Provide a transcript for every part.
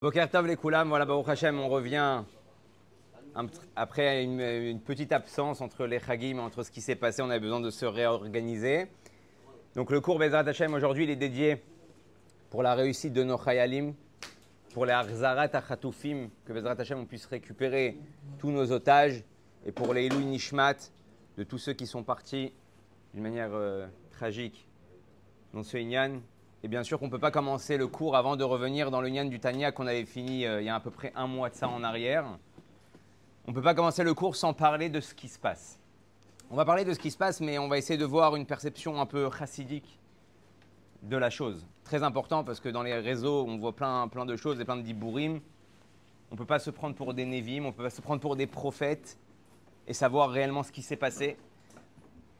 Bokertov les Koulam, voilà Baruch Hashem, on revient après une, petite absence entre les Chagim, entre ce qui s'est passé, on avait besoin de se réorganiser. Donc le cours Bezrat Hashem aujourd'hui, il est dédié pour la réussite de nos Chayalim, pour les Arzarat Achatoufim, que Bezrat Hashem on puisse récupérer tous nos otages, et pour les Ilou Nishmat, de tous ceux qui sont partis d'une manière euh, tragique dans ce Inyan. Et bien sûr qu'on ne peut pas commencer le cours avant de revenir dans le Nyan du Tania qu'on avait fini euh, il y a à peu près un mois de ça en arrière. On ne peut pas commencer le cours sans parler de ce qui se passe. On va parler de ce qui se passe, mais on va essayer de voir une perception un peu chassidique de la chose. Très important parce que dans les réseaux, on voit plein, plein de choses et plein de dibourim. On ne peut pas se prendre pour des névim, on ne peut pas se prendre pour des prophètes et savoir réellement ce qui s'est passé.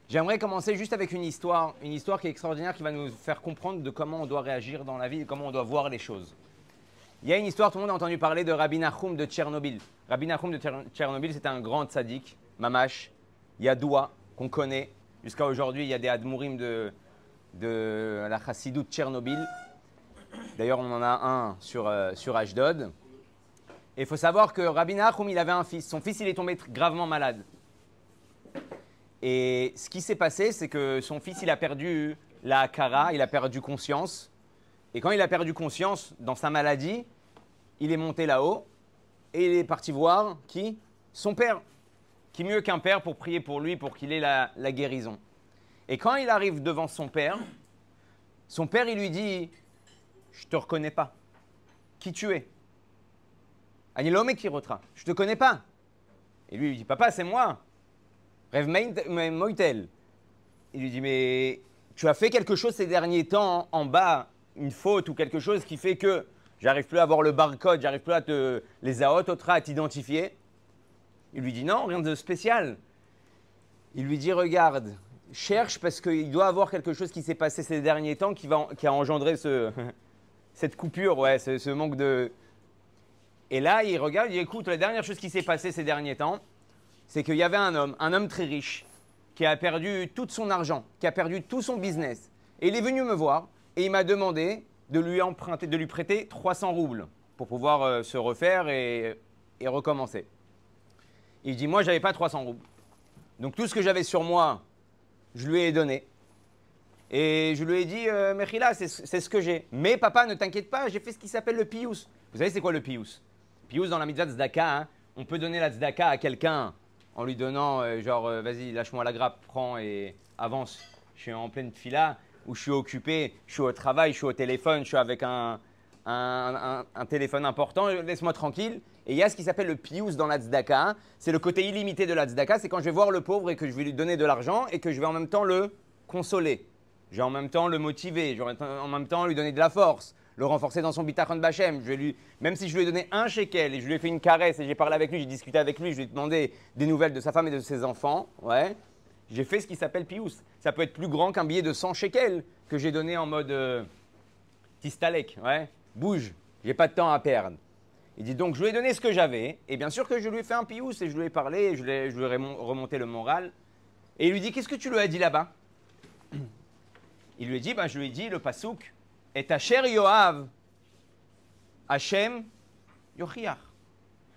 J'aimerais commencer juste avec une histoire, une histoire qui est extraordinaire, qui va nous faire comprendre de comment on doit réagir dans la vie et comment on doit voir les choses. Il y a une histoire, tout le monde a entendu parler de Rabbi Nachum de Tchernobyl. Rabbi Nachum de Tchernobyl, c'était un grand tzaddik, mamash, Yadoua, qu'on connaît. Jusqu'à aujourd'hui, il y a des admourim de, la chassidou de Tchernobyl. D'ailleurs, on en a un sur, euh, sur Ashdod. Et il faut savoir que Rabbi Nachum, il avait un fils. Son fils, il est tombé gravement malade. Et ce qui s'est passé, c'est que son fils, il a perdu la cara, il a perdu conscience. Et quand il a perdu conscience dans sa maladie, il est monté là-haut et il est parti voir qui? Son père. Qui mieux qu'un père pour prier pour lui, pour qu'il ait la, guérison. Et quand il arrive devant son père, son père, il lui dit Je te reconnais pas. Qui tu es? Anilome qui retra. Je te connais pas. Et lui, il dit Papa, c'est moi. Rêve Moitel. Il lui dit Mais tu as fait quelque chose ces derniers temps en bas, une faute ou quelque chose qui fait que j'arrive plus à voir le barcode, j'arrive plus à te, les AOT, à t'identifier. Il lui dit Non, rien de spécial. Il lui dit Regarde, cherche parce qu'il doit avoir quelque chose qui s'est passé ces derniers temps qui, va, qui a engendré ce, cette coupure, ouais, ce, ce manque de. Et là, il regarde, il dit Écoute, la dernière chose qui s'est passée ces derniers temps, c'est qu'il y avait un homme, un homme très riche, qui a perdu tout son argent, qui a perdu tout son business. Et il est venu me voir et il m'a demandé de lui emprunter, de lui prêter 300 roubles pour pouvoir euh, se refaire et, recommencer. Il dit Moi, j'avais pas 300 roubles. Donc tout ce que j'avais sur moi, je lui ai donné. Et je lui ai dit euh, Mechila, c'est ce que j'ai. Mais papa, ne t'inquiète pas, j'ai fait ce qui s'appelle le pious. Vous savez, c'est quoi le pious Pious dans la mitzvah tzedaka, hein, on peut donner la tzedaka à quelqu'un en lui donnant, euh, genre, euh, vas-y, lâche-moi la grappe, prends et avance. Je suis en pleine fila, ou je suis occupé, je suis au travail, je suis au téléphone, je suis avec un, un, téléphone important, laisse-moi tranquille. Et il y a ce qui s'appelle le pious dans la. C'est le côté illimité de la. C'est quand je vais voir le pauvre et que je vais lui donner de l'argent et que je vais en même temps le consoler. Je vais en même temps le motiver. Je vais en même temps lui donner de la force le renforcer dans son bitachon bachem. Je lui, même si je lui ai donné un shekel et je lui ai fait une caresse et j'ai parlé avec lui, j'ai discuté avec lui, je lui ai demandé des nouvelles de sa femme et de ses enfants, ouais, j'ai fait ce qui s'appelle pious. Ça peut être plus grand qu'un billet de 100 shekels que j'ai donné en mode euh, tistalek, ouais, bouge, j'ai pas de temps à perdre. Il dit donc je lui ai donné ce que j'avais et bien sûr que je lui ai fait un pious et je lui ai parlé, et je, lui ai, remonté le moral et il lui dit qu'est-ce que tu lui as dit là-bas? Il lui dit ben, je lui ai dit le pasouk et Asher Yoav, Hachem Yochiach.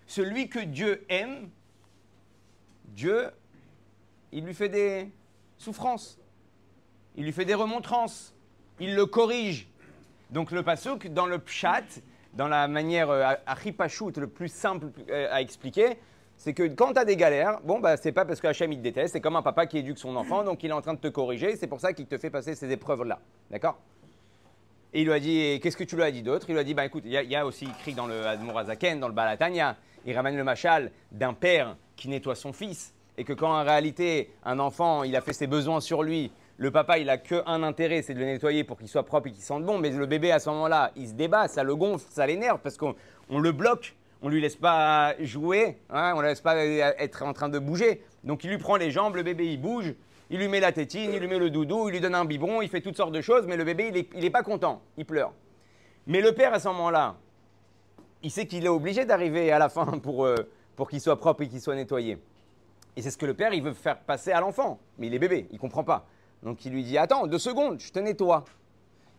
Celui que Dieu aime, Dieu, il lui fait des souffrances, il lui fait des remontrances, il le corrige. Donc le pasouk, dans le pshat, dans la manière euh, achipashut, le plus simple euh, à expliquer, c'est que quand tu as des galères, bon, bah, c'est pas parce que Hachem il te déteste, c'est comme un papa qui éduque son enfant, donc il est en train de te corriger, c'est pour ça qu'il te fait passer ces épreuves-là. D'accord? Et il lui a dit, qu'est-ce que tu lui as dit d'autre? Il lui a dit, bah écoute, il y, a aussi écrit dans le Admorazaken, dans le Balatania, il ramène le machal d'un père qui nettoie son fils. Et que quand en réalité, un enfant, il a fait ses besoins sur lui, le papa, il a qu'un intérêt, c'est de le nettoyer pour qu'il soit propre et qu'il sente bon. Mais le bébé, à ce moment-là, il se débat, ça le gonfle, ça l'énerve parce qu'on le bloque, on lui laisse pas jouer, hein, on ne laisse pas être en train de bouger. Donc il lui prend les jambes, le bébé, il bouge il lui met la tétine, il lui met le doudou, il lui donne un biberon, il fait toutes sortes de choses, mais le bébé, il n'est pas content, il pleure. Mais le père, à ce moment-là, il sait qu'il est obligé d'arriver à la fin pour, euh, pour qu'il soit propre et qu'il soit nettoyé. Et c'est ce que le père, il veut faire passer à l'enfant. Mais il est bébé, il ne comprend pas. Donc il lui dit Attends, deux secondes, je te nettoie.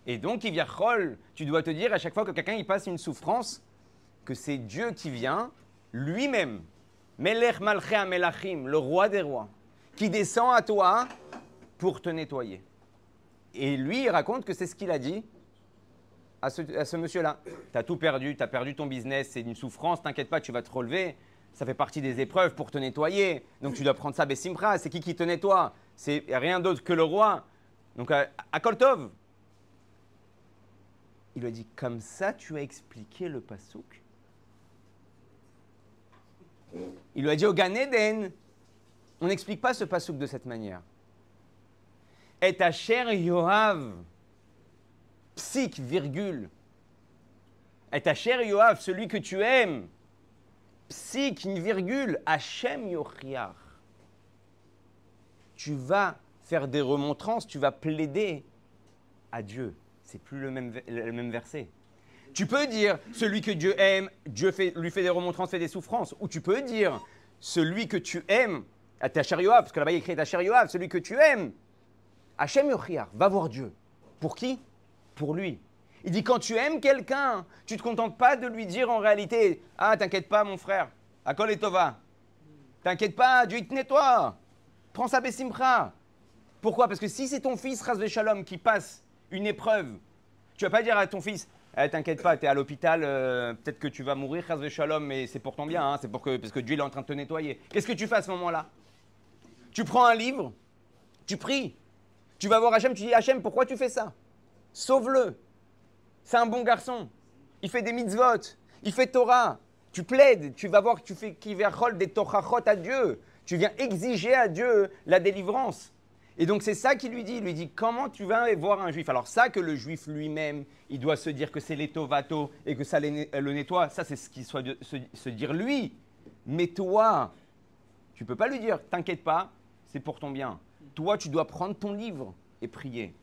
Et donc il vient Rol, tu dois te dire à chaque fois que quelqu'un il passe une souffrance, que c'est Dieu qui vient, lui-même, Melech Malchea Melachim, le roi des rois, qui descend à toi pour te nettoyer. Et lui, il raconte que c'est ce qu'il a dit à ce, monsieur-là. Tu as tout perdu, tu as perdu ton business, c'est une souffrance, t'inquiète pas, tu vas te relever. Ça fait partie des épreuves pour te nettoyer. Donc tu dois prendre ça, Bessimra. C'est qui qui te nettoie? C'est rien d'autre que le roi. Donc à, Koltov. Il lui a dit Comme ça, tu as expliqué le pasouk Il lui a dit au Gan Eden On n'explique pas ce pasouk de cette manière. Et ta chère Yoav, psych, virgule. Et ta chère Yoav, celui que tu aimes, psych, virgule, Hachem Yochiach. Tu vas faire des remontrances, tu vas plaider à Dieu. C'est plus le même, verset. Tu peux dire celui que Dieu aime, Dieu lui fait des remontrances, fait des souffrances. Ou tu peux dire celui que tu aimes, à ta chère Yoav, parce que là-bas il écrit ta chère Yoav, celui que tu aimes, Hachem Yochiach, va voir Dieu. Pour qui? Pour lui. Il dit quand tu aimes quelqu'un, tu ne te contentes pas de lui dire en réalité Ah, t'inquiète pas, mon frère, Akol et Tova. T'inquiète pas, Dieu il te nettoie. Prends sa Bessimcha. Pourquoi? Parce que si c'est ton fils, Ras Shalom, qui passe une épreuve, tu vas pas dire à ton fils eh, T'inquiète pas, tu es à l'hôpital, euh, peut-être que tu vas mourir, Ras Shalom, mais c'est pour ton bien, hein, c'est pour parce que Dieu est en train de te nettoyer. Qu'est-ce que tu fais à ce moment-là? Tu prends un livre, tu pries, tu vas voir Hachem, tu dis Hachem, pourquoi tu fais ça? Sauve-le. C'est un bon garçon. Il fait des mitzvot. Il fait Torah. Tu plaides. Tu vas voir tu fais kiverhol des torachot à Dieu. Tu viens exiger à Dieu la délivrance. Et donc c'est ça qu'il lui dit. Il lui dit comment tu vas voir un juif? Alors ça que le juif lui-même, il doit se dire que c'est l'étovato et que ça le nettoie. Ça c'est ce qu'il soit se, se dire lui. Mais toi, tu peux pas lui dire t'inquiète pas, c'est pour ton bien. Toi, tu dois prendre ton livre et prier.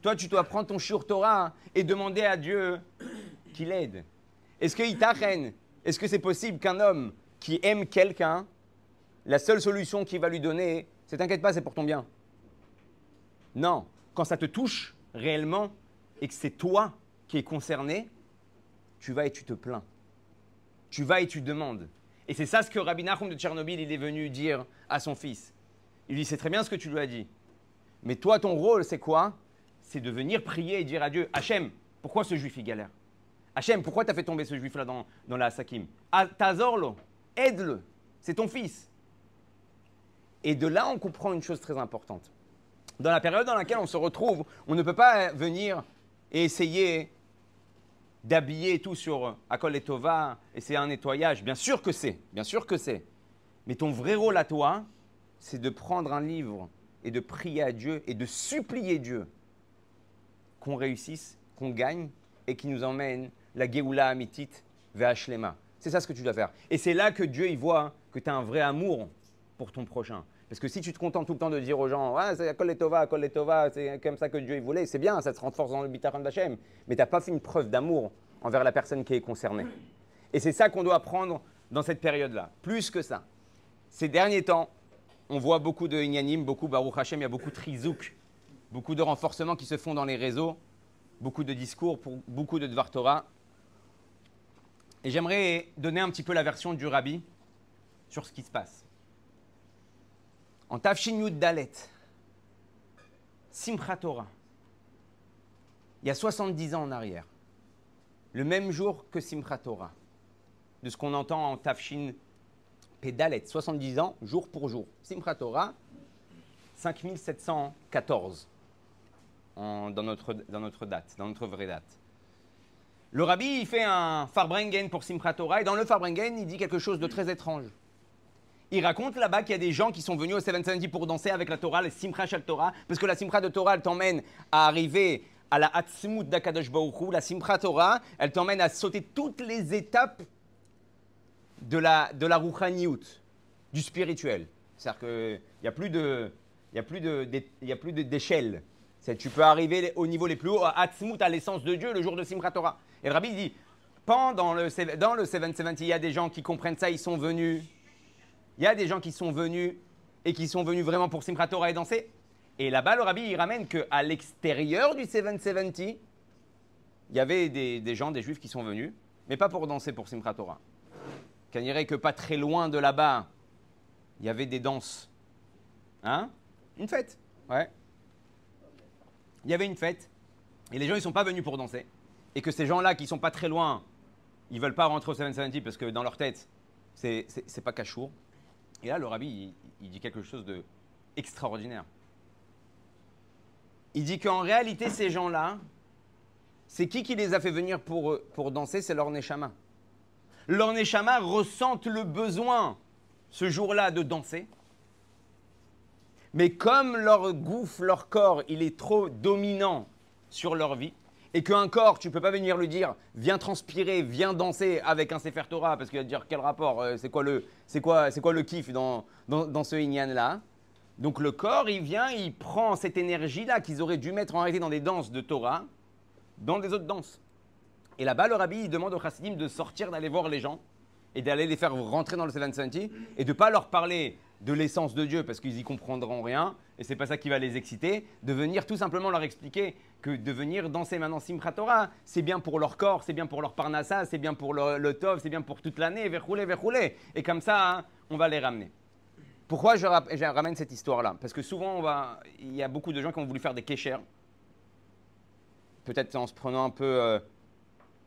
Toi, tu dois prendre ton Shur Torah et demander à Dieu qu'il aide. Est-ce que est-ce que c'est possible qu'un homme qui aime quelqu'un, la seule solution qu'il va lui donner, c'est t'inquiète pas, c'est pour ton bien? Non. Quand ça te touche réellement et que c'est toi qui es concerné, tu vas et tu te plains. Tu vas et tu demandes. Et c'est ça ce que Rabbi Nachum de Tchernobyl il est venu dire à son fils. Il lui dit, c'est très bien ce que tu lui as dit. Mais toi, ton rôle, c'est quoi? C'est de venir prier et dire à Dieu, Hachem, pourquoi ce juif, il galère? Hachem, pourquoi tu as fait tomber ce juif-là dans, la Sakim? Ah, Tazorlo, aide-le, c'est ton fils. Et de là, on comprend une chose très importante. Dans la période dans laquelle on se retrouve, on ne peut pas venir et essayer d'habiller tout sur Akol et Tova, et c'est un nettoyage. Bien sûr que c'est, bien sûr que c'est. Mais ton vrai rôle à toi, c'est de prendre un livre et de prier à Dieu et de supplier Dieu qu'on réussisse, qu'on gagne et qui nous emmène la Geoula Amitit vers Shlema. C'est ça ce que tu dois faire. Et c'est là que Dieu il voit que tu as un vrai amour pour ton prochain. Parce que si tu te contentes tout le temps de dire aux gens, ah, c'est Kol Tova, Kol Tova, c'est comme ça que Dieu il voulait, c'est bien, ça te renforce dans le Bitaran d'Hachem. Mais tu n'as pas fait une preuve d'amour envers la personne qui est concernée. Et c'est ça qu'on doit apprendre dans cette période-là. Plus que ça. Ces derniers temps, on voit beaucoup de Inyanim, beaucoup Baruch Hashem, il y a beaucoup de trizouk, beaucoup de renforcements qui se font dans les réseaux, beaucoup de discours, beaucoup de Dvar Torah. Et j'aimerais donner un petit peu la version du Rabbi sur ce qui se passe. En Tafshin Yud Dalet, Torah, il y a 70 ans en arrière, le même jour que Simchat Torah, de ce qu'on entend en Tafshin Pédalet, 70 ans, jour pour jour. Simchat Torah, 5714 dans, notre, dans notre date, dans notre vraie date. Le rabbi, il fait un Farbrengen pour Simchat Torah, et dans le Farbrengen, il dit quelque chose de très étrange. Il raconte là-bas qu'il y a des gens qui sont venus au 770 pour danser avec la Torah, les Simcha Shal Torah, parce que la Simcha de Torah, elle t'emmène à arriver à la Hatzmut d'Akadosh Baruch la Simcha Torah, elle t'emmène à sauter toutes les étapes de la, de la du spirituel. C'est-à-dire qu'il n'y a plus de, il de, a plus d'échelle. Tu peux arriver au niveau les plus hauts, à Atzmut, à l'essence de Dieu, le jour de Simchat Torah. Et le Rabbi dit, pendant le, dans le 770, il y a des gens qui comprennent ça, ils sont venus. Il y a des gens qui sont venus et qui sont venus vraiment pour Simchat Torah et danser. Et là-bas, le Rabbi, il ramène qu'à l'extérieur du 770, il y avait des, des gens, des juifs qui sont venus mais pas pour danser pour Simchat Torah. Qu'on dirait que pas très loin de là-bas, il y avait des danses. Hein? Une fête, ouais. Il y avait une fête, et les gens, ils ne sont pas venus pour danser. Et que ces gens-là qui sont pas très loin, ils veulent pas rentrer au 770 parce que dans leur tête, c'est c'est pas cachour. Et là, le rabbi, il, il dit quelque chose de extraordinaire. Il dit qu'en réalité, ces gens-là, c'est qui qui les a fait venir pour, pour danser? C'est leur Neshama. Leur Neshama ressentent le besoin, ce jour-là, de danser. Mais comme leur gouffre, leur corps, il est trop dominant sur leur vie, et qu'un corps, tu peux pas venir lui dire, viens transpirer, viens danser avec un Sefer Torah, parce qu'il va te dire quel rapport, euh, c'est quoi le, quoi, quoi le kiff dans, dans, dans ce Inyan-là? Donc le corps, il vient, il prend cette énergie-là qu'ils auraient dû mettre en réalité dans des danses de Torah, dans des autres danses. Et là-bas, le rabbi, il demande aux chassidim de sortir, d'aller voir les gens et d'aller les faire rentrer dans le 770 et de ne pas leur parler de l'essence de Dieu parce qu'ils y comprendront rien et c'est pas ça qui va les exciter, de venir tout simplement leur expliquer que de venir danser maintenant Simchat Torah, c'est bien pour leur corps, c'est bien pour leur parnassa, c'est bien pour le, tov, c'est bien pour toute l'année, verroulé, verroulé. Et comme ça, hein, on va les ramener. Pourquoi je, ramène cette histoire-là? Parce que souvent, il y a beaucoup de gens qui ont voulu faire des kéchers, peut-être en se prenant un peu euh,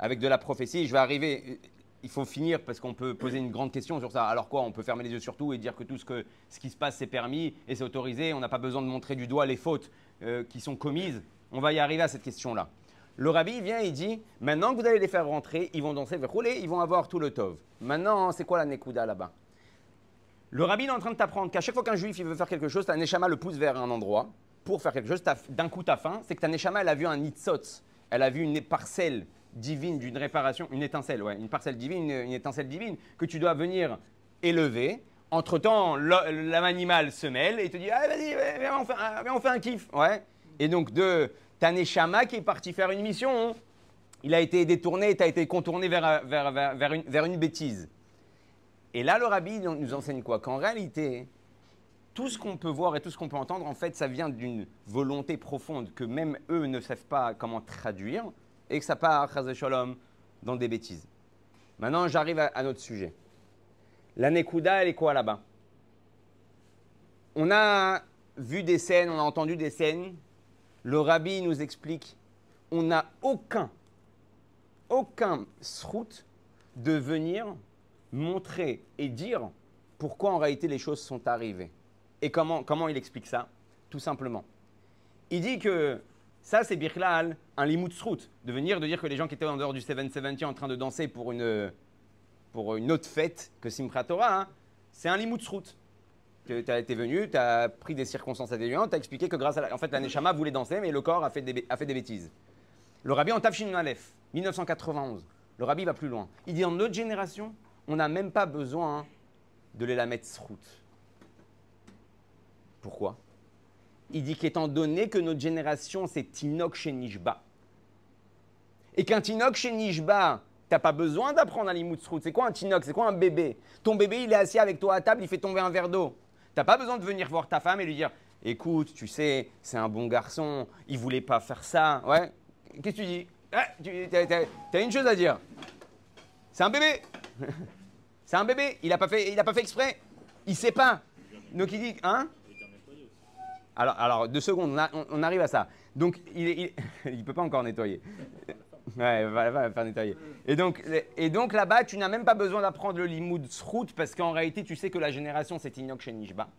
avec de la prophétie. Je vais arriver, il faut finir parce qu'on peut poser une grande question sur ça. Alors quoi On peut fermer les yeux sur tout et dire que tout ce, qui se passe, c'est permis et c'est autorisé. On n'a pas besoin de montrer du doigt les fautes euh, qui sont commises. On va y arriver à cette question-là. Le rabbi vient et dit maintenant que vous allez les faire rentrer, ils vont danser, rouler, ils vont avoir tout le tov. Maintenant, c'est quoi la nekuda là-bas? Le rabbi est en train de t'apprendre qu'à chaque fois qu'un juif il veut faire quelque chose, ta neshama le pousse vers un endroit pour faire quelque chose. D'un coup, ta faim, c'est que ta neshama elle a vu un nitzot, elle a vu une parcelle divine d'une réparation, une étincelle, ouais, une parcelle divine, une, étincelle divine que tu dois venir élever. Entre-temps, l'âme animale se mêle et te dit ah, vas-y, viens, on fait, on fait un kiff. Ouais. Et donc, de ta neshama qui est parti faire une mission, il a été détourné, tu as été contourné vers, vers, vers, une, vers une bêtise. Et là, le rabbi nous enseigne quoi? Qu'en réalité, tout ce qu'on peut voir et tout ce qu'on peut entendre, en fait, ça vient d'une volonté profonde que même eux ne savent pas comment traduire et que ça part, chas shalom, dans des bêtises. Maintenant, j'arrive à, notre sujet. La Nekuda, elle est quoi là-bas? On a vu des scènes, on a entendu des scènes. Le rabbi nous explique on n'a aucun, aucun srout de venir montrer et dire pourquoi en réalité les choses sont arrivées. Et comment, comment il explique ça? Tout simplement. Il dit que ça, c'est Birklal, un limut srout, de venir, de dire que les gens qui étaient en dehors du 770 en train de danser pour une, pour une autre fête que Simchat hein, c'est un limut srout. Tu été venu, tu as pris des circonstances atténuantes, tu as expliqué que grâce à la, En fait, la Neshama voulait danser, mais le corps a fait des, a fait des bêtises. Le rabbi en Tafshin Aleph, 1991, le rabbi va plus loin. Il dit en notre génération, on n'a même pas besoin de les la mettre srout. Pourquoi? Il dit qu'étant donné que notre génération, c'est Tinok chez Nishba, et qu'un Tinok chez Nishba, t'as pas besoin d'apprendre à l'imout C'est quoi un Tinok C'est quoi un bébé? Ton bébé, il est assis avec toi à table, il fait tomber un verre d'eau. T'as pas besoin de venir voir ta femme et lui dire Écoute, tu sais, c'est un bon garçon, il voulait pas faire ça. Ouais Qu'est-ce que tu dis? Ah, tu as, une chose à dire. C'est un bébé C'est un bébé, il a pas fait, il a pas fait exprès. Il sait pas. Donc il dit Hein? Alors, alors, deux secondes, on, arrive à ça. Donc, il ne peut pas encore nettoyer. Ouais, va, va faire nettoyer. Et donc, là-bas, tu n'as même pas besoin d'apprendre le limoud srout parce qu'en réalité, tu sais que la génération, c'est Inyok chez Nishba.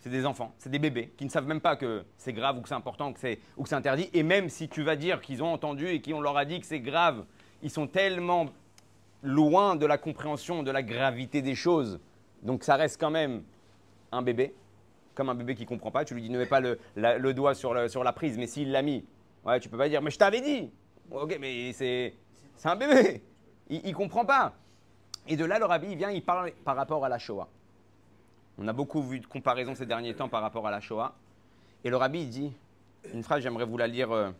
C'est des enfants, c'est des bébés qui ne savent même pas que c'est grave ou que c'est important ou que c'est interdit. Et même si tu vas dire qu'ils ont entendu et qu'on leur a dit que c'est grave, ils sont tellement loin de la compréhension de la gravité des choses. Donc ça reste quand même un bébé, comme un bébé qui comprend pas. Tu lui dis ne mets pas le, doigt sur, la prise, mais s'il l'a mis, ouais, tu peux pas dire mais je t'avais dit. Ok, mais c'est un bébé, il, il comprend pas. Et de là, le rabbi vient, il parle par rapport à la Shoah. On a beaucoup vu de comparaisons ces derniers temps par rapport à la Shoah. Et le rabbi dit une phrase, j'aimerais vous la lire euh,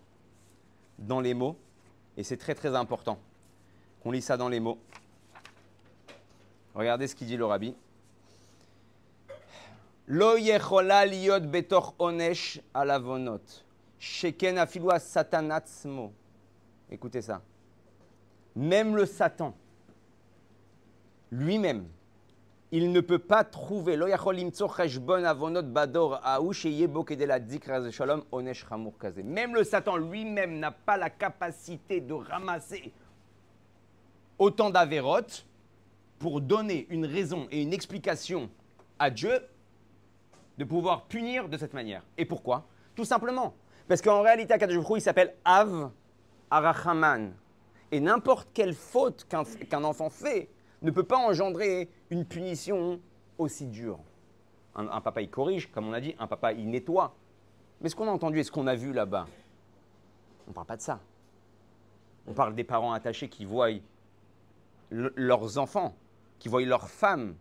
dans les mots, et c'est très très important qu'on lit ça dans les mots. Regardez ce qu'il dit le rabbi. Lo yechola liot betoch onesh alavonot. Sheken afilu satan atzmo. Écoutez ça. même le Satan, lui-même, il ne peut pas trouver. Lo yachol avonot bador aou sheyebo kedela dikra shalom onesh chamur. Même le Satan lui-même n'a pas la capacité de ramasser autant d'avérotes pour donner une raison et une explication à Dieu de pouvoir punir de cette manière. Et pourquoi? Tout simplement. Parce qu'en réalité, Akadosh il s'appelle Av Arachaman. Et n'importe quelle faute qu'un enfant fait ne peut pas engendrer une punition aussi dure. Un, un papa, il corrige, comme on a dit, un papa, il nettoie. Mais ce qu'on a entendu et ce qu'on a vu là-bas, on ne parle pas de ça. On parle des parents attachés qui voient le- leurs enfants, qui voient leurs femmes.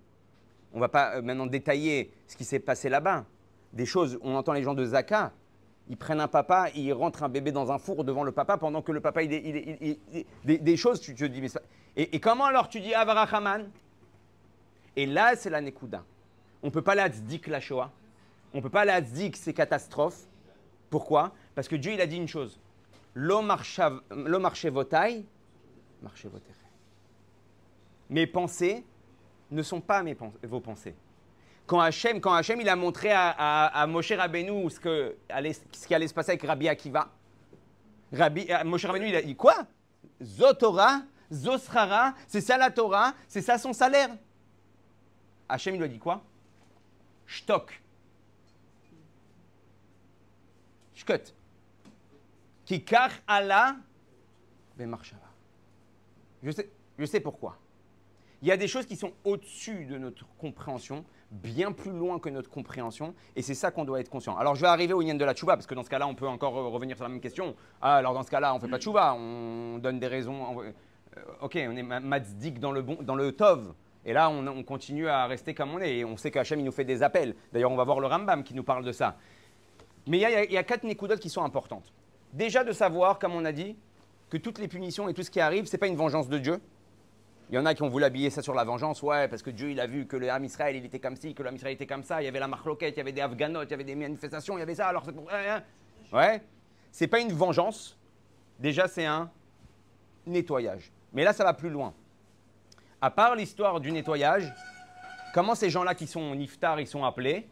On ne va pas euh, maintenant détailler ce qui s'est passé là-bas. Des choses, on entend les gens de Zaka, ils prennent un papa, ils rentrent un bébé dans un four devant le papa pendant que le papa, des, choses, tu te dis, mais ça- et, comment alors tu dis Avarachaman Et là, c'est la Nekuda. On ne peut pas la tzdik la Shoah. On ne peut pas la tzdik ces catastrophes. Pourquoi? Parce que Dieu, il a dit une chose. Marchav- lo marchevotai, marchevoteche. Mes pensées ne sont pas mes vos pensées. Quand Hachem, quand Hachem il a montré à, Moshe Rabbeinu ce, que ce qui allait se passer avec Rabbi Akiva, Rabbi, euh, Moshe Rabbeinu, il a dit quoi? Zotora, Zosrara, c'est ça la Torah, c'est ça son salaire. Hachem, il lui a dit quoi? Shtok. Shkot. Kikar Allah Bemarshava. Je sais, je sais pourquoi. Il y a des choses qui sont au-dessus de notre compréhension, bien plus loin que notre compréhension, et c'est ça qu'on doit être conscient. Alors je vais arriver au yen de la tchouva, parce que dans ce cas-là, on peut encore euh, revenir sur la même question. Ah, alors dans ce cas-là, on fait pas de tchouva, on donne des raisons. on- euh, ok, on est ma- matzdik dans le, tov, et là, on, on continue à rester comme on est, et on sait qu'Hachem, il nous fait des appels. D'ailleurs, on va voir le Rambam qui nous parle de ça. Mais il y a, y a quatre nekudotes qui sont importantes. Déjà de savoir, comme on a dit, que toutes les punitions et tout ce qui arrive, ce n'est pas une vengeance de Dieu, il y en a qui ont voulu habiller ça sur la vengeance, ouais, parce que Dieu, il a vu que le Ham Israël, il était comme ci, que Ham Israël était comme ça, il y avait la marloquette, il y avait des Afghanotes, il y avait des manifestations, il y avait ça, alors c'est pour... hein, hein. Ouais, c'est pas une vengeance, déjà c'est un nettoyage. Mais là, ça va plus loin. À part l'histoire du nettoyage, comment ces gens-là qui sont niftar, ils sont appelés?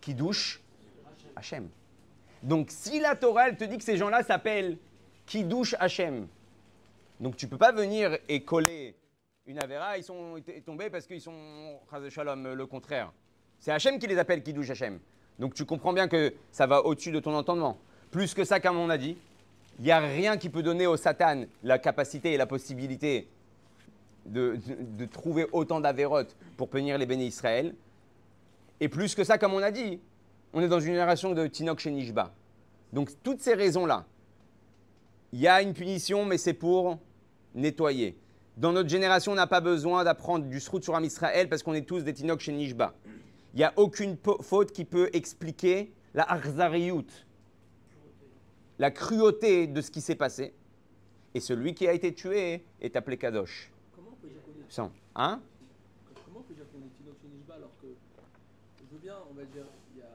Qui douchent? Hachem. Donc si la Torah, elle te dit que ces gens-là s'appellent qui douchent Hachem, donc tu peux pas venir et coller une Avera, ils sont tombés parce qu'ils sont Shalom, le contraire. C'est Hachem qui les appelle qui douche Hachem. Donc tu comprends bien que ça va au-dessus de ton entendement. Plus que ça, comme on a dit, il n'y a rien qui peut donner au Satan la capacité et la possibilité de, de- de trouver autant d'Avérotes pour punir les bénis Israël. Et plus que ça, comme on a dit, on est dans une génération de Tinok chez Nishba. Donc toutes ces raisons-là, il y a une punition, mais c'est pour nettoyer. Dans notre génération, on n'a pas besoin d'apprendre du srout sur un Israël parce qu'on est tous des Tinok chez Nishba. Il n'y a aucune faute qui peut expliquer la arzariout, la cruauté de ce qui s'est passé. Et celui qui a été tué est appelé Kadosh. Comment on peut Sans- Hein comment on peut Tinoch alors que, je veux bien, on va dire, il y a,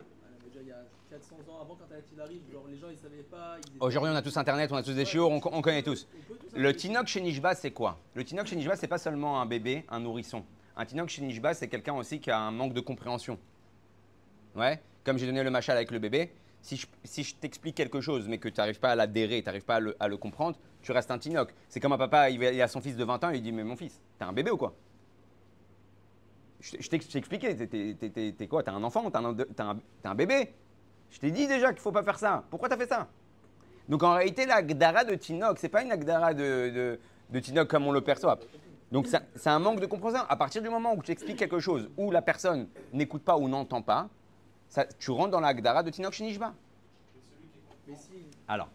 on va dire, il y a 400 ans avant quand il arrive, genre les gens ils savaient pas. ils Aujourd'hui, on a tous Internet, on a tous des chiots, on, on connaît tous. On peut tous Le Tinok chez Nishba, c'est quoi? Le Tinok chez Nishba, c'est pas seulement un bébé, un nourrisson. Un Tinok chez Nishba, c'est quelqu'un aussi qui a un manque de compréhension. Ouais? Comme j'ai donné le machal avec le bébé, si je, si je t'explique quelque chose, mais que tu n'arrives pas à l'adhérer, tu n'arrives pas à le, à le comprendre, tu restes un Tinok. C'est comme un papa, il, il a son fils de 20 ans, il dit Mais mon fils, t'es un bébé ou quoi? Je, t'ai- expliqué, t'es- quoi? T'es un enfant T'es un, t'es un- t'es un bébé Je t'ai dit déjà qu'il faut pas faire ça. Pourquoi t'as fait ça? Donc en réalité, la Gdara de Tinok, c'est pas une Gdara de, de, de comme on le perçoit. Donc c'est un manque de compréhension. À partir du moment où tu expliques quelque chose, où la personne n'écoute pas ou n'entend pas, tu rentres dans la Gdara de Tinok Shinishba. Alors.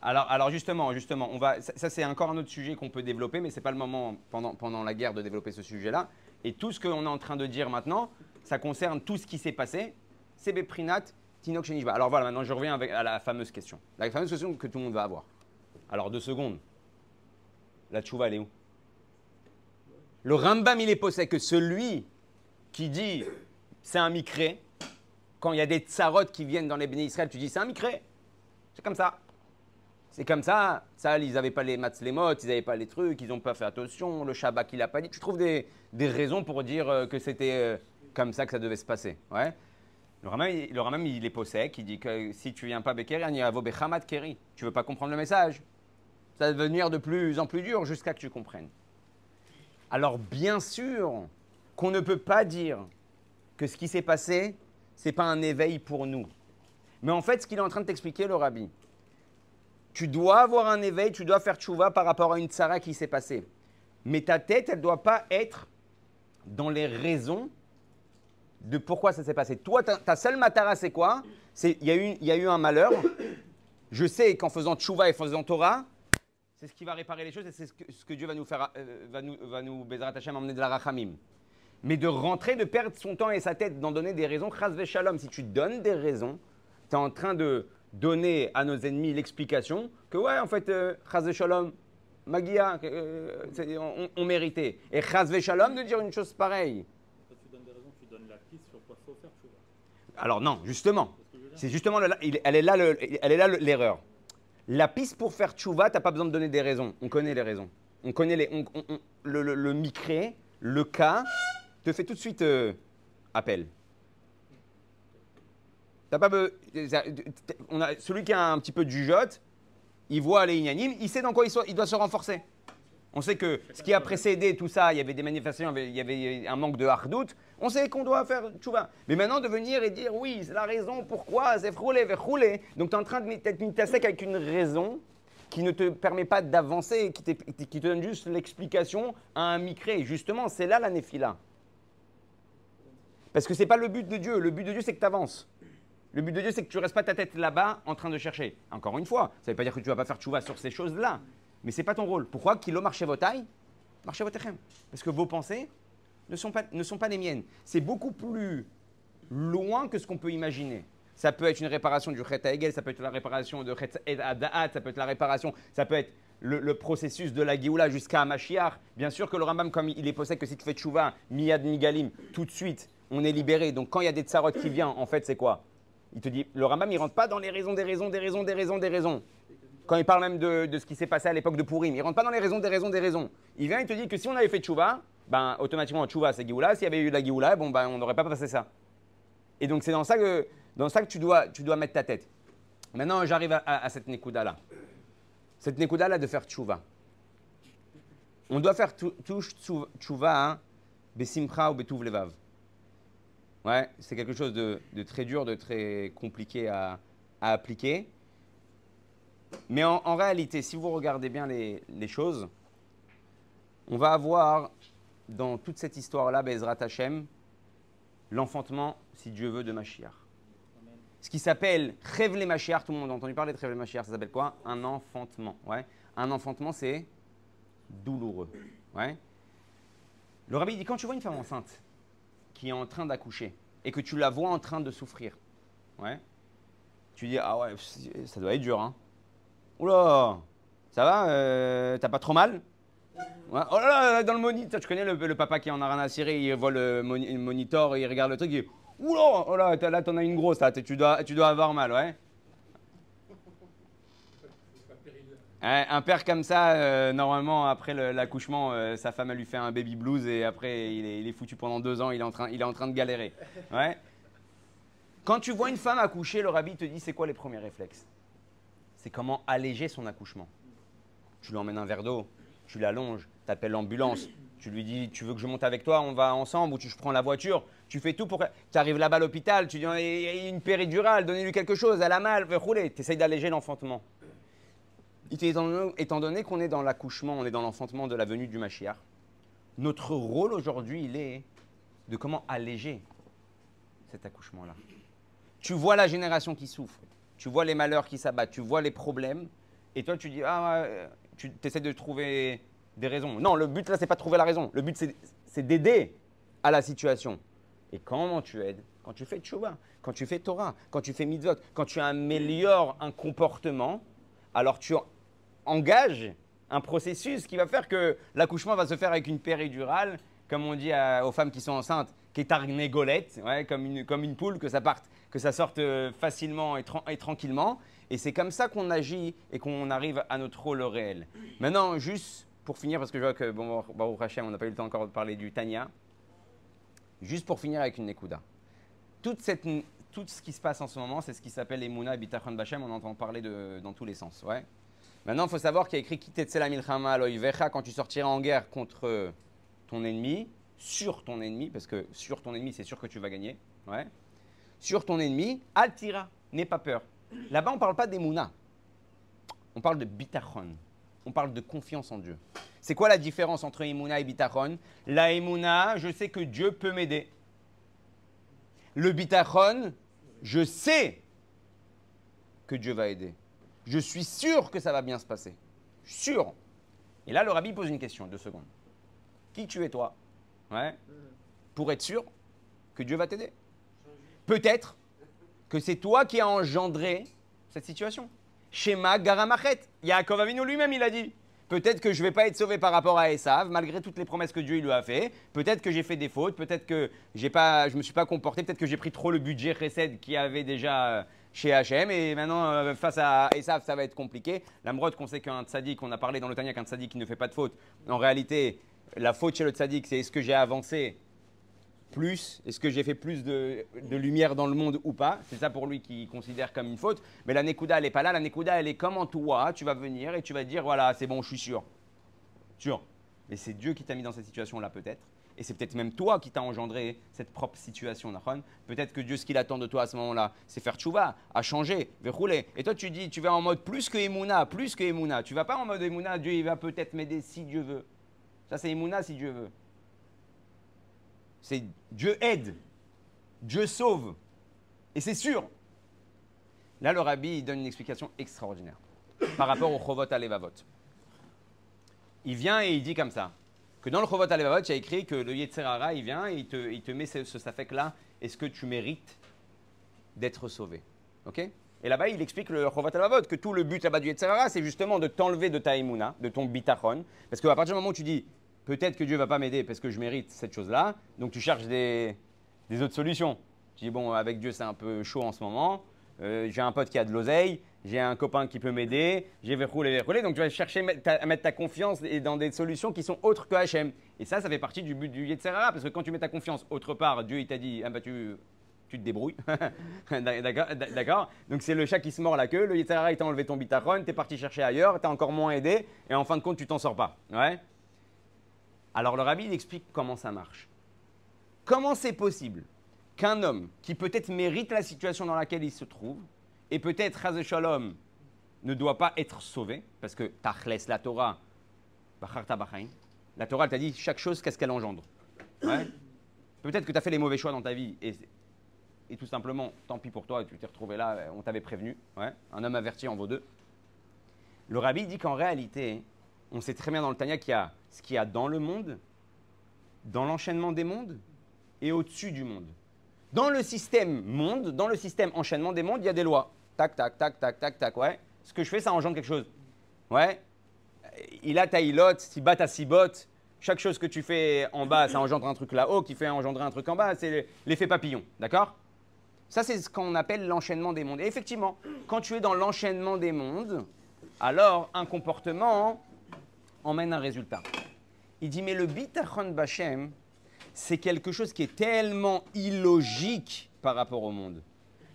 Alors, alors justement, justement, on va, ça, ça, c'est encore un autre sujet qu'on peut développer, mais ce n'est pas le moment pendant, pendant la guerre de développer ce sujet-là. Et tout ce qu'on est en train de dire maintenant, ça concerne tout ce qui s'est passé. C'est Beprinat, Tinok Shenishba. Alors voilà, maintenant je reviens à la fameuse question. La fameuse question que tout le monde va avoir. Alors deux secondes. La tchouva, elle est où? Le Rambam, il est posé que celui qui dit c'est un micré, quand il y a des tsarotes qui viennent dans les bénis Israël, tu dis c'est un micré. C'est comme ça. C'est comme ça. Ça, ils n'avaient pas les matzlemot, ils n'avaient pas les trucs, ils n'ont pas fait attention. Le Shabbat, il n'a pas dit. Tu trouves des, des raisons pour dire euh, que c'était euh, comme ça que ça devait se passer. Ouais? Le Ramam, il- il est possèque, il dit que si tu viens pas Beker, il y a Bechamat Keri. Tu veux pas comprendre le message. Ça va devenir de plus en plus dur jusqu'à que tu comprennes. Alors, bien sûr qu'on ne peut pas dire que ce qui s'est passé, c'est pas un éveil pour nous. Mais en fait, ce qu'il est en train de t'expliquer, le Rabbi, tu dois avoir un éveil, tu dois faire tchouva par rapport à une tsara qui s'est passée. Mais ta tête, elle ne doit pas être dans les raisons de pourquoi ça s'est passé. Toi, ta, seule matara, c'est quoi? C'est il y, a eu- un malheur. Je sais qu'en faisant tchouva et faisant Torah, c'est ce qui va réparer les choses et c'est ce que, Dieu va nous faire, euh, va nous, va nous Bezrat Hashem, emmener de la rachamim. Mais de rentrer, de perdre son temps et sa tête, d'en donner des raisons, chas shalom. Si tu donnes des raisons, tu es en train de donner à nos ennemis l'explication que, ouais, en fait, euh, chas shalom, magia, euh, on, méritait. Et chas shalom de dire une chose pareille. Quand tu donnes des raisons, tu donnes la piste sur quoi faut faire, tu vois. Alors non, justement. C'est justement, elle est là le- elle est là le- l'erreur. La piste pour faire tchouva, t'as pas besoin de donner des raisons. On connaît les raisons. On connaît les, le, le, micré, le cas, te fait tout de suite euh, appel. T'as pas be- on a, celui qui a un petit peu de jugeote, il voit les ignanim, il sait dans quoi il doit se renforcer. On sait que ce qui a précédé tout ça, il y avait des manifestations, il y avait- un manque de hardout. On sait qu'on doit faire tchouva. Mais maintenant, de venir et dire oui, c'est la raison pourquoi, c'est froulé, rouler. Donc, tu es en train de être mis sec avec une raison qui ne te permet pas d'avancer, qui, qui te donne juste l'explication à un micré. Justement, c'est là la néphila. Parce que ce n'est pas le but de Dieu. Le but de Dieu, c'est que tu avances. Le but de Dieu, c'est que tu ne restes pas ta tête là-bas en train de chercher. Encore une fois, ça ne veut pas dire que tu ne vas pas faire tchouva sur ces choses-là. Mais ce n'est pas ton rôle. Pourquoi Kilo marchez vos tailles Marchez votre Parce que vos pensées ne sont pas, ne sont pas les miennes. C'est beaucoup plus loin que ce qu'on peut imaginer. Ça peut être une réparation du Chet Hegel, ça peut être la réparation de Chet Adaat, ça peut être la réparation, ça peut être le, processus de la Géoula jusqu'à Mashiach. Bien sûr que le Rambam, comme il est possède que si tu fais tchouva, miyad migalim, tout de suite, on est libéré. Donc quand il y a des tsarot qui viennent, en fait, c'est quoi? Il te dit, le Rambam, il rentre pas dans les raisons, des raisons, des raisons, des raisons, des raisons. Quand il parle même de, de ce qui s'est passé à l'époque de Purim, il rentre pas dans les raisons, des raisons, des raisons. Il vient, il te dit que si on avait fait tchouva, ben automatiquement tchouva c'est Géoula. S'il y avait eu la Géoula, bon ben on n'aurait pas passé ça. Et donc c'est dans ça que, dans ça que tu, dois, tu dois mettre ta tête. Maintenant, j'arrive à, cette Nekuda-là. Cette Nekuda-là de faire tchouva. On doit faire tchou- tchouva, hein, besimcha ou betuv levav. Ouais, c'est quelque chose de, de très dur, de très compliqué à, à appliquer. Mais en, réalité, si vous regardez bien les, choses, on va avoir dans toute cette histoire-là, Bezrat Hashem, l'enfantement, si Dieu veut, de Mashiach. Ce qui s'appelle Chevle Mashiach, tout le monde a entendu parler de Chevle Mashiach, ça s'appelle quoi? Un enfantement. Ouais. Un enfantement, c'est douloureux. Ouais. Le rabbi dit quand tu vois une femme enceinte qui est en train d'accoucher et que tu la vois en train de souffrir, ouais, tu dis ah ouais, ça doit être dur, hein. Oula, ça va euh, T'as pas trop mal. Oh là là, dans le moniteur, tu connais le, papa qui en a rien à cirer, il voit le, moni- le monitor, il regarde le truc, il dit Oula, oh là, là t'en as une grosse, là, tu, dois, tu dois avoir mal, ouais. Un père comme ça, euh, normalement, après l'accouchement, euh, sa femme, elle lui fait un baby blues et après, il est, il est foutu pendant deux ans, il est en train, il est en train de galérer. Ouais. Quand tu vois une femme accoucher, le rabbi te dit c'est quoi les premiers réflexes? C'est comment alléger son accouchement. Tu lui emmènes un verre d'eau, tu l'allonges, tu appelles l'ambulance, tu lui dis tu veux que je monte avec toi, on va ensemble, ou tu prends la voiture, tu fais tout pour. Tu arrives là-bas à l'hôpital, tu dis y a une péridurale, donnez-lui quelque chose, elle a mal, rouler, tu essayes d'alléger l'enfantement. Étant donné qu'on est dans l'accouchement, on est dans l'enfantement de la venue du Mashiach, notre rôle aujourd'hui, il est de comment alléger cet accouchement-là. Tu vois la génération qui souffre, tu vois les malheurs qui s'abattent, tu vois les problèmes, et toi tu dis, ah, tu essaies de trouver des raisons. Non, le but là, c'est pas de trouver la raison. Le but, c'est- d'aider à la situation. Et comment tu aides? Quand tu fais tchouva, quand tu fais Torah, quand tu fais mitzvot, quand tu améliores un comportement, alors tu en- engages un processus qui va faire que l'accouchement va se faire avec une péridurale, comme on dit aux femmes qui sont enceintes, qui est ouais, comme, une, comme une poule, que ça parte que ça sorte euh, facilement et, tran- et tranquillement. Et c'est comme ça qu'on agit et qu'on arrive à notre rôle réel. Maintenant, juste pour finir, parce que je vois que, bon, Baruch Hashem, on n'a pas eu le temps encore de parler du Tanya. Juste pour finir avec une Nekuda. Tout ce qui se passe en ce moment, c'est ce qui s'appelle Emouna et Bitachon Bachem. On entend parler de, dans tous les sens. Ouais. Maintenant, il faut savoir qu'il y a écrit Kitetsela Milchama Aloivecha quand tu sortiras en guerre contre ton ennemi, sur ton ennemi, parce que sur ton ennemi, c'est sûr que tu vas gagner. Ouais. Sur ton ennemi, Altira, n'aie pas peur. Là-bas, on ne parle pas d'Emouna. On parle de Bitachon. On parle de confiance en Dieu. C'est quoi la différence entre Emouna et Bitachon? La Emouna, je sais que Dieu peut m'aider. Le Bitachon, je sais que Dieu va aider. Je suis sûr que ça va bien se passer. Sûr. Et là, le rabbi pose une question, deux secondes. Qui tu es toi? Pour être sûr que Dieu va t'aider. Peut-être que c'est toi qui as engendré cette situation. Shema Garamachet. Yaakov Avinu lui-même, il a dit. Peut-être que je ne vais pas être sauvé par rapport à Esav, malgré toutes les promesses que Dieu lui a fait. Peut-être que j'ai fait des fautes, peut-être que pas, je ne me suis pas comporté, peut-être que j'ai pris trop le budget Chesed qui avait déjà euh, chez H&M et maintenant euh, face à Esav ça va être compliqué. La mrotte qu'on sait qu'un tzaddik, on a parlé dans le Tanya qu'un tzaddik qui ne fait pas de faute. En réalité, la faute chez le tzaddik, c'est est-ce que j'ai avancé plus Est-ce que j'ai fait plus de, lumière dans le monde ou pas? C'est ça pour lui qu'il considère comme une faute. Mais la Nekuda, elle n'est pas là. La Nekuda, elle est comme en toi. Tu vas venir et tu vas dire voilà, c'est bon, je suis sûr. Sûr. Mais c'est Dieu qui t'a mis dans cette situation-là, peut-être. Et c'est peut-être même toi qui t'as engendré cette propre situation. Peut-être que Dieu, ce qu'il attend de toi à ce moment-là, c'est faire tchouva, à changer, rouler. Et toi, tu dis, tu vas en mode plus que Emouna, plus que Emouna. Tu vas pas en mode Emouna, Dieu, il va peut-être m'aider si Dieu veut. Ça, c'est Emouna si Dieu veut. C'est Dieu aide, Dieu sauve. Et c'est sûr. Là, le rabbi il donne une explication extraordinaire par rapport au Chovot Alevavot. Il vient et il dit comme ça que dans le Chovot Alevavot, il y a écrit que le Yetzerara, il vient et il te, met ce, ce safek-là est-ce que tu mérites d'être sauvé? Ok? Et là-bas, il explique le Chovat Alevavot que tout le but là-bas du Yetzerara, c'est justement de t'enlever de ta Emouna, de ton bitachon. Parce qu'à partir du moment où tu dis peut-être que Dieu va pas m'aider parce que je mérite cette chose-là, donc tu cherches des, autres solutions. Tu dis, bon, avec Dieu, c'est un peu chaud en ce moment. Euh, j'ai un pote qui a de l'oseille, j'ai un copain qui peut m'aider, j'ai verroulé, verroulé. Donc tu vas chercher à mettre ta confiance dans des solutions qui sont autres que Hachem. Et ça, ça fait partie du but du Yetzerara. Parce que quand tu mets ta confiance autre part, Dieu, il t'a dit, ah bah tu, tu te débrouilles. D'accord? Donc c'est le chat qui se mord la queue. Le Yetzerara, il t'a enlevé ton bitachon, t'es parti chercher ailleurs, t'as encore moins aidé. Et en fin de compte, tu t'en sors pas. Ouais? Alors le rabbi explique comment ça marche. Comment c'est possible qu'un homme qui peut-être mérite la situation dans laquelle il se trouve, et peut-être Chaz Shalom ne doit pas être sauvé, parce que Tachles, la Torah, la Torah t'a dit chaque chose, qu'est-ce qu'elle engendre? Peut-être que tu as fait les mauvais choix dans ta vie, et, et tout simplement, tant pis pour toi, tu t'es retrouvé là, on t'avait prévenu. Un homme averti en vaut deux. Le rabbi dit qu'en réalité, on sait très bien dans le Tanya qu'il y a ce qu'il y a dans le monde, dans l'enchaînement des mondes et au-dessus du monde. Dans le système monde, dans le système enchaînement des mondes, il y a des lois. Tac, tac, tac, tac, tac, tac, ouais. Ce que je fais, ça engendre quelque chose. Ouais. Il a ta ilote, si bat ta cibote. Chaque chose que tu fais en bas, ça engendre un truc là-haut, qui fait engendrer un truc en bas. C'est l'effet papillon, d'accord? Ça, c'est ce qu'on appelle l'enchaînement des mondes. Et effectivement, quand tu es dans l'enchaînement des mondes, alors un comportement emmène un résultat. Il dit, mais le bitachon bachem, c'est quelque chose qui est tellement illogique par rapport au monde.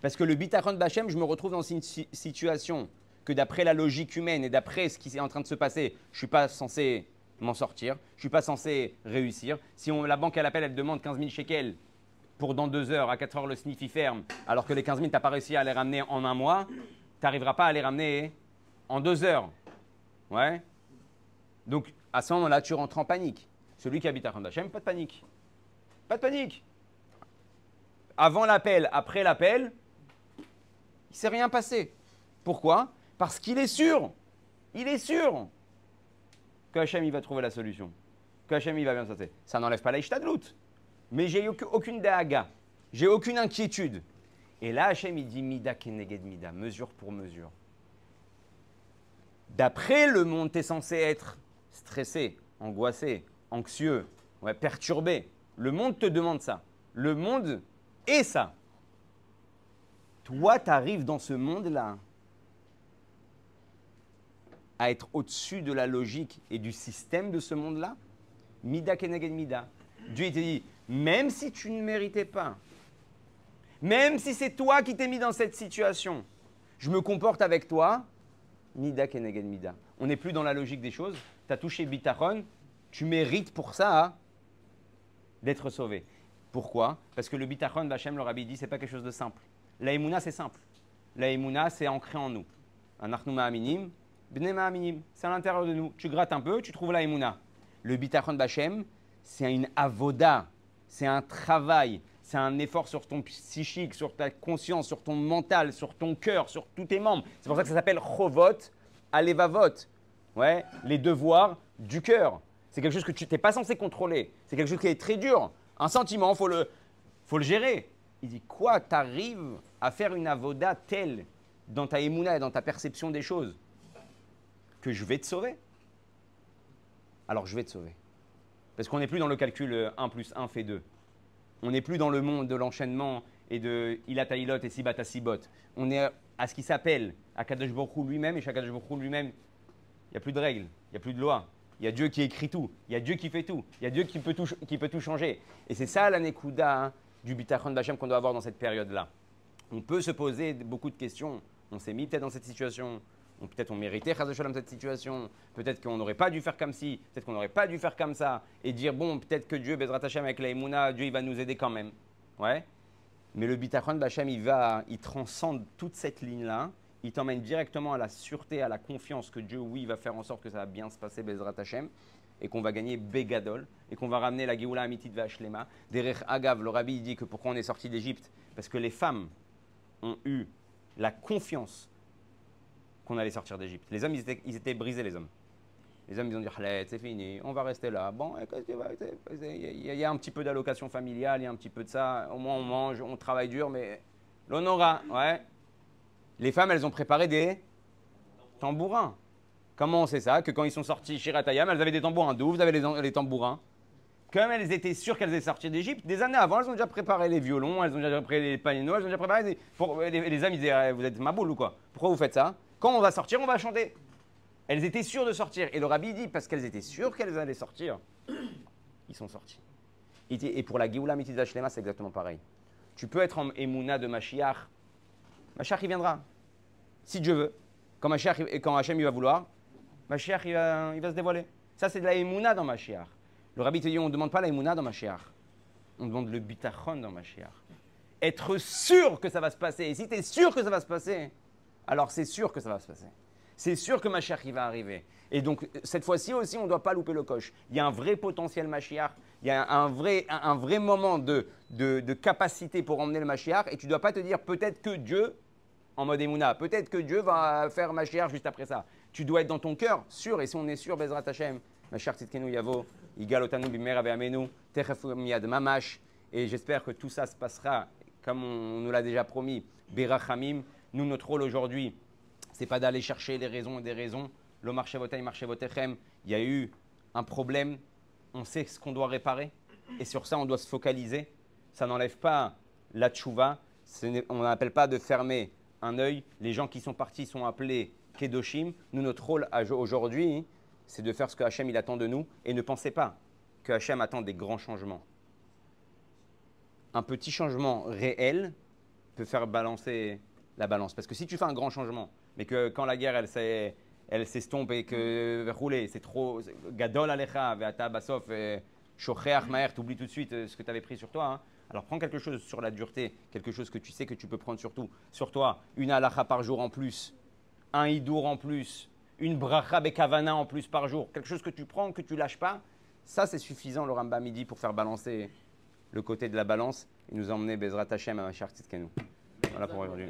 Parce que le bitachon bachem, je me retrouve dans une si- situation que d'après la logique humaine et d'après ce qui est en train de se passer, je ne suis pas censé m'en sortir, je ne suis pas censé réussir. Si on- la banque, elle appelle, elle demande 15 000 shekels pour dans deux heures, à 4 heures, le sniff il ferme, alors que les 15 000, tu n'as pas réussi à les ramener en un mois, tu n'arriveras pas à les ramener en deux heures. Ouais donc, à ce moment-là, tu rentres en panique. Celui qui habite à Randachem, pas de panique. Pas de panique. Avant l'appel, après l'appel, il ne s'est rien passé. Pourquoi? Parce qu'il est sûr, il est sûr que Hachem, il va trouver la solution. Que Hachem, il va bien passer. Ça n'enlève pas la de loot. Mais j'ai aucune- aucune dahaga. J'ai aucune inquiétude. Et là, Hachem, il dit Mida keneged Mida, mesure pour mesure. D'après le monde, tu es censé être stressé, angoissé, anxieux, ouais, perturbé. Le monde te demande ça. Le monde est ça. Toi, tu arrives dans ce monde-là à être au-dessus de la logique et du système de ce monde-là? Mida keneged mida. Dieu te dit, même si tu ne méritais pas, même si c'est toi qui t'es mis dans cette situation, je me comporte avec toi, On n'est plus dans la logique des choses. Tu as touché bitachon, tu mérites pour ça hein, d'être sauvé. Pourquoi? Parce que le bitachon, Bachem, le rabbi dit, c'est pas quelque chose de simple. La c'est simple. La emuna, c'est ancré en nous. Un arnouma aminim, bnema aminim. C'est à l'intérieur de nous. Tu grattes un peu, tu trouves la. Le bitachon Bachem, c'est une avoda, c'est un travail, c'est un effort sur ton psychique, sur ta conscience, sur ton mental, sur ton cœur, sur tous tes membres. C'est pour ça que ça s'appelle chovot, alevavot. Ouais, les devoirs du cœur. C'est quelque chose que tu n'es pas censé contrôler. C'est quelque chose qui est très dur. Un sentiment, faut le, faut le gérer. Il dit quoi Tu arrives à faire une avoda telle dans ta émouna et dans ta perception des choses que je vais te sauver? Alors je vais te sauver. Parce qu'on n'est plus dans le calcul 1 plus 1 fait 2. On n'est plus dans le monde de l'enchaînement et de ilata ilot et sibata sibot. On est à ce qui s'appelle Akadosh Baruch lui-même et chaque Akadosh lui-même, il n'y a plus de règles, il n'y a plus de loi. Il y a Dieu qui écrit tout, il y a Dieu qui fait tout, il y a Dieu qui peut tout, qui peut tout changer. Et c'est ça la Nekuda hein, du Bitachon Bachem qu'on doit avoir dans cette période-là. On peut se poser beaucoup de questions. On s'est mis peut-être dans cette situation, peut-être on méritait cette situation, peut-être qu'on n'aurait pas dû faire comme ci, peut-être qu'on n'aurait pas dû faire comme ça, et dire bon, peut-être que Dieu, Bezrat Hashem avec la Dieu il va nous aider quand même. Ouais. Mais le Bitachon Bachem, il va, il transcende toute cette ligne-là il t'emmène directement à la sûreté, à la confiance que Dieu, oui, va faire en sorte que ça va bien se passer, Bezrat Hashem, et qu'on va gagner Begadol, et qu'on va ramener la Géoula Amitit Vashlema. Derech Agav, le rabbi dit que pourquoi on est sorti d'Égypte? Parce que les femmes ont eu la confiance qu'on allait sortir d'Égypte. Les hommes, ils étaient, brisés, les hommes. Les hommes, ils ont dit, c'est fini, on va rester là. Bon, il y a un petit peu d'allocation familiale, il y a un petit peu de ça. Au moins, on mange, on travaille dur, mais l'honora, ouais, les femmes, elles ont préparé des tambourins. Comment on sait ça? Que quand ils sont sortis Shiratayam, elles avaient des tambourins. D'où vous avez les, tambourins Comme elles étaient sûres qu'elles allaient sortir d'Égypte, des années avant, elles ont déjà préparé les violons, elles ont déjà préparé les panénos, elles ont déjà préparé les, les, amis disaient, vous êtes ma boule ou quoi? Pourquoi vous faites ça? Quand on va sortir, on va chanter. Elles étaient sûres de sortir. Et le rabbi dit, parce qu'elles étaient sûres qu'elles allaient sortir, ils sont sortis. Et pour la Géoula Mitzvah Shlema, c'est exactement pareil. Tu peux être en Emouna de Mashiach Mashiach, il viendra. Si Dieu veut. Quand, Mashiach, quand Hachem il va vouloir, Mashiach, il va, il va se dévoiler. Ça, c'est de la émouna dans Mashiach. Le rabbi te dit, on ne demande pas la émouna dans Mashiach. On demande le bitachon dans Mashiach. Être sûr que ça va se passer. Et si tu es sûr que ça va se passer, alors c'est sûr que ça va se passer. C'est sûr que Mashiach, va arriver. Et donc, cette fois-ci aussi, on ne doit pas louper le coche. Il y a un vrai potentiel Mashiach. Il y a un vrai, un, vrai moment de, de, capacité pour emmener le Mashiach. Et tu ne dois pas te dire peut-être que Dieu en mode Emouna. Peut-être que Dieu va faire Mashiach juste après ça. Tu dois être dans ton cœur, sûr, et si on est sûr, Bezrat Hashem, Mashiach Titkenu Yavo, Igalotanu Bimer Amenu, Miyad Mamash, et j'espère que tout ça se passera comme on nous l'a déjà promis, Berachamim. Nous, notre rôle aujourd'hui, c'est pas d'aller chercher les raisons et des raisons. Lo marché marché il y a eu un problème, on sait ce qu'on doit réparer, et sur ça, on doit se focaliser. Ça n'enlève pas la tchouva, on n'appelle pas de fermer un œil. Les gens qui sont partis sont appelés Kedoshim. Nous, notre rôle aujourd'hui, c'est de faire ce que Hachem il attend de nous. Et ne pensez pas que Hachem attend des grands changements. Un petit changement réel peut faire balancer la balance. Parce que si tu fais un grand changement, mais que quand la guerre elle, elle s'estompe et que rouler, c'est trop. Gadol alecha, ve'ata basof, shocheach maher, oublies tout de suite euh, ce que tu avais pris sur toi. Hein. Alors prends quelque chose sur la dureté, quelque chose que tu sais que tu peux prendre sur tout, sur toi, une halakha par jour en plus, un hidour en plus, une bracha bekavana en plus par jour, quelque chose que tu prends, que tu lâches pas, ça c'est suffisant le Rambam midi pour faire balancer le côté de la balance et nous emmener Bezrat Hashem à Machar. Voilà pour aujourd'hui.